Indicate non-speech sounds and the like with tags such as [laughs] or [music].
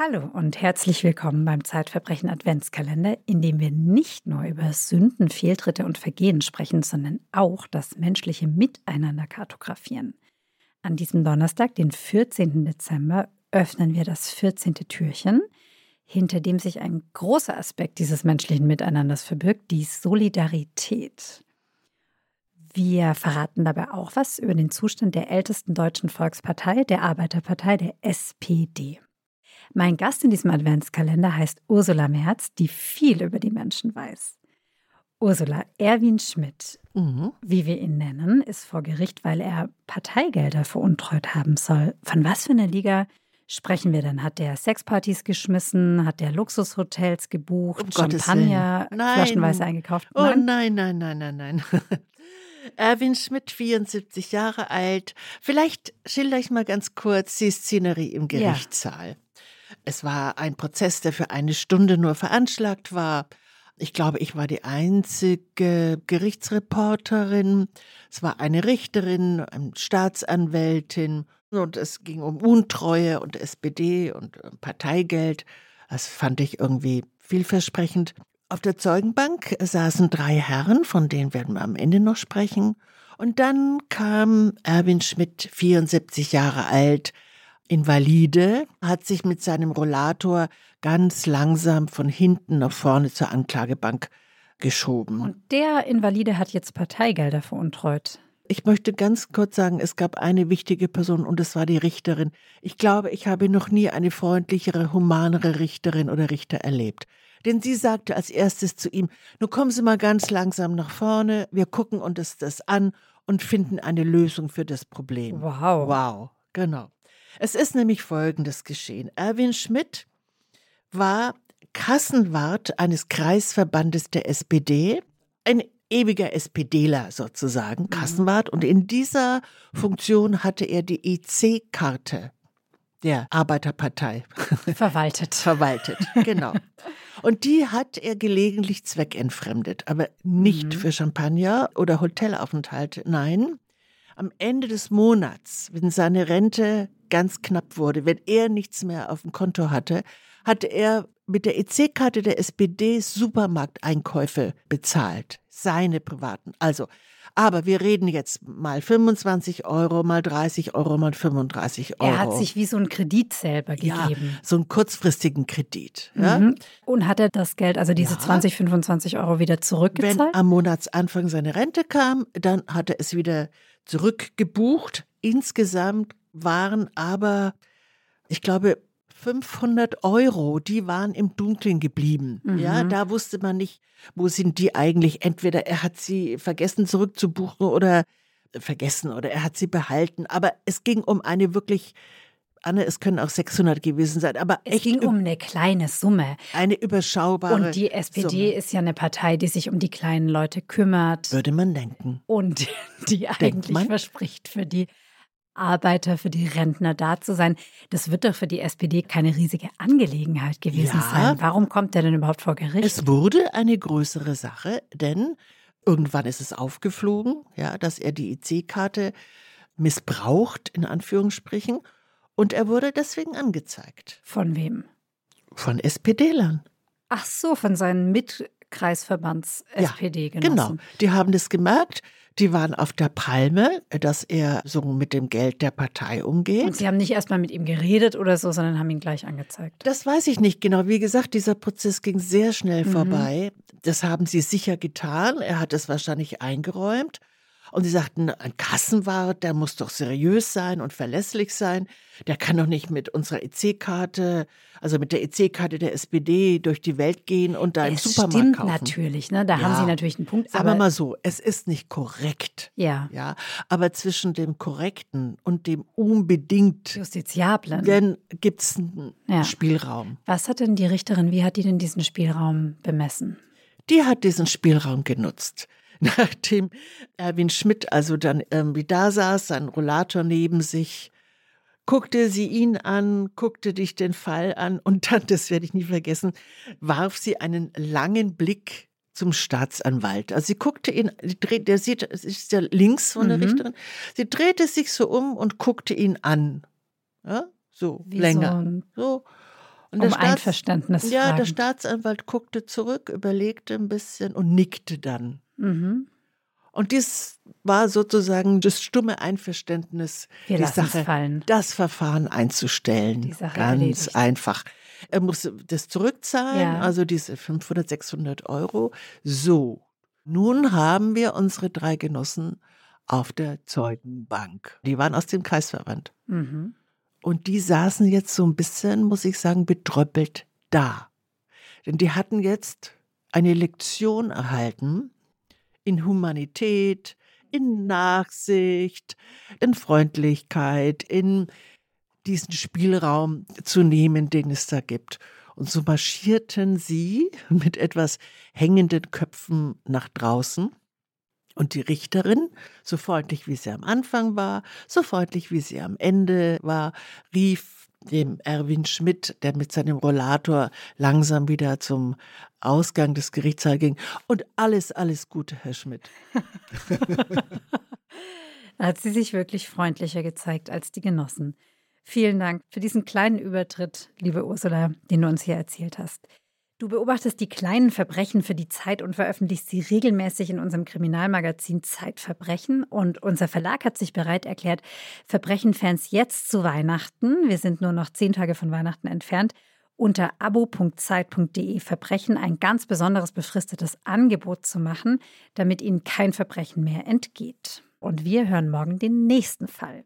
Hallo und herzlich willkommen beim Zeitverbrechen Adventskalender, in dem wir nicht nur über Sünden, Fehltritte und Vergehen sprechen, sondern auch das menschliche Miteinander kartografieren. An diesem Donnerstag, den 14. Dezember, öffnen wir das 14. Türchen, hinter dem sich ein großer Aspekt dieses menschlichen Miteinanders verbirgt, die Solidarität. Wir verraten dabei auch was über den Zustand der ältesten deutschen Volkspartei, der Arbeiterpartei, der SPD. Mein Gast in diesem Adventskalender heißt Ursula Merz, die viel über die Menschen weiß. Ursula, Erwin Schmidt, mhm. wie wir ihn nennen, ist vor Gericht, weil er Parteigelder veruntreut haben soll. Von was für einer Liga sprechen wir denn? Hat der Sexpartys geschmissen? Hat der Luxushotels gebucht? Um Champagner flaschenweise eingekauft? Oh nein, nein, nein, nein, nein. [laughs] Erwin Schmidt, 74 Jahre alt. Vielleicht schilder ich mal ganz kurz die Szenerie im Gerichtssaal. Ja. Es war ein Prozess, der für eine Stunde nur veranschlagt war. Ich glaube, ich war die einzige Gerichtsreporterin. Es war eine Richterin, eine Staatsanwältin und es ging um Untreue und SPD und Parteigeld. Das fand ich irgendwie vielversprechend. Auf der Zeugenbank saßen drei Herren, von denen werden wir am Ende noch sprechen. Und dann kam Erwin Schmidt, 74 Jahre alt, Invalide, hat sich mit seinem Rollator ganz langsam von hinten nach vorne zur Anklagebank geschoben. Und der Invalide hat jetzt Parteigelder veruntreut. Ich möchte ganz kurz sagen, es gab eine wichtige Person und es war die Richterin. Ich glaube, ich habe noch nie eine freundlichere, humanere Richterin oder Richter erlebt. Denn sie sagte als erstes zu ihm, nun kommen Sie mal ganz langsam nach vorne, wir gucken uns das an und finden eine Lösung für das Problem. Wow. Wow, genau. Es ist nämlich Folgendes geschehen. Erwin Schmidt war Kassenwart eines Kreisverbandes der SPD, ein ewiger SPDler sozusagen, mhm. Kassenwart. Und in dieser Funktion hatte er die EC-Karte der Arbeiterpartei verwaltet. [laughs] verwaltet, genau. Und die hat er gelegentlich zweckentfremdet, aber nicht mhm. für Champagner oder Hotelaufenthalte. Nein, am Ende des Monats, wenn seine Rente ganz knapp wurde, wenn er nichts mehr auf dem Konto hatte, hatte er mit der EC-Karte der SPD Supermarkteinkäufe bezahlt. Seine privaten. Also, aber wir reden jetzt mal 25 Euro, mal 30 Euro, mal 35 Euro. Er hat sich wie so einen Kredit selber gegeben. Ja, so einen kurzfristigen Kredit. Ja? Mhm. Und hat er das Geld, also diese ja. 20, 25 Euro wieder zurückgezahlt? Wenn am Monatsanfang seine Rente kam, dann hat er es wieder zurückgebucht. Insgesamt waren aber, ich glaube, 500 Euro, die waren im Dunkeln geblieben. Mhm. Ja, da wusste man nicht, wo sind die eigentlich. Entweder er hat sie vergessen zurückzubuchen oder vergessen oder er hat sie behalten. Aber es ging um eine wirklich Anne, es können auch 600 gewesen sein, aber es ging um eine kleine Summe. Eine überschaubare. Und die SPD Summe. ist ja eine Partei, die sich um die kleinen Leute kümmert. Würde man denken. Und [laughs] die eigentlich verspricht, für die Arbeiter, für die Rentner da zu sein. Das wird doch für die SPD keine riesige Angelegenheit gewesen ja, sein. Warum kommt der denn überhaupt vor Gericht? Es wurde eine größere Sache, denn irgendwann ist es aufgeflogen, ja, dass er die IC-Karte missbraucht, in Anführungsstrichen. Und er wurde deswegen angezeigt. Von wem? Von SPD-Lern. Ach so, von seinen Mitkreisverbands SPD genossen. Genau, die haben das gemerkt. Die waren auf der Palme, dass er so mit dem Geld der Partei umgeht. Und Sie haben nicht erst mal mit ihm geredet oder so, sondern haben ihn gleich angezeigt. Das weiß ich nicht genau. Wie gesagt, dieser Prozess ging sehr schnell mhm. vorbei. Das haben Sie sicher getan. Er hat es wahrscheinlich eingeräumt. Und sie sagten, ein Kassenwart, der muss doch seriös sein und verlässlich sein. Der kann doch nicht mit unserer EC-Karte, also mit der EC-Karte der SPD durch die Welt gehen und da im es Supermarkt stimmt kaufen. natürlich, ne? Da ja. haben Sie natürlich einen Punkt. Sagen wir mal so, es ist nicht korrekt. Ja. Ja. Aber zwischen dem Korrekten und dem unbedingt Justiziablen gibt es einen ja. Spielraum. Was hat denn die Richterin, wie hat die denn diesen Spielraum bemessen? Die hat diesen Spielraum genutzt. [laughs] nachdem Erwin Schmidt also dann irgendwie da saß, sein Rollator neben sich, guckte sie ihn an, guckte dich den Fall an und dann, das werde ich nie vergessen, warf sie einen langen Blick zum Staatsanwalt. Also sie guckte ihn, der sieht, es ist ja links von der mhm. Richterin, sie drehte sich so um und guckte ihn an. Ja, so Wie länger. So, Und um Einverständnis Ja, der Staatsanwalt guckte zurück, überlegte ein bisschen und nickte dann. Mhm. Und dies war sozusagen das stumme Einverständnis, Wir die Sache, fallen. das Verfahren einzustellen. Die Sache Ganz erledigt. einfach. Er musste das zurückzahlen, ja. also diese 500, 600 Euro. So, nun haben wir unsere drei Genossen auf der Zeugenbank. Die waren aus dem Kreisverband. Mhm. Und die saßen jetzt so ein bisschen, muss ich sagen, betröppelt da. Denn die hatten jetzt eine Lektion erhalten in Humanität, in Nachsicht, in Freundlichkeit, in diesen Spielraum zu nehmen, den es da gibt. Und so marschierten sie [laughs] mit etwas hängenden Köpfen nach draußen. Und die Richterin, so freundlich wie sie am Anfang war, so freundlich wie sie am Ende war, rief dem Erwin Schmidt, der mit seinem Rollator langsam wieder zum Ausgang des Gerichtssaals ging. Und alles, alles Gute, Herr Schmidt. [laughs] hat sie sich wirklich freundlicher gezeigt als die Genossen. Vielen Dank für diesen kleinen Übertritt, liebe Ursula, den du uns hier erzählt hast. Du beobachtest die kleinen Verbrechen für die Zeit und veröffentlichst sie regelmäßig in unserem Kriminalmagazin Zeitverbrechen. Und unser Verlag hat sich bereit erklärt, Verbrechenfans jetzt zu Weihnachten, wir sind nur noch zehn Tage von Weihnachten entfernt, unter abo.zeit.de Verbrechen ein ganz besonderes befristetes Angebot zu machen, damit Ihnen kein Verbrechen mehr entgeht. Und wir hören morgen den nächsten Fall.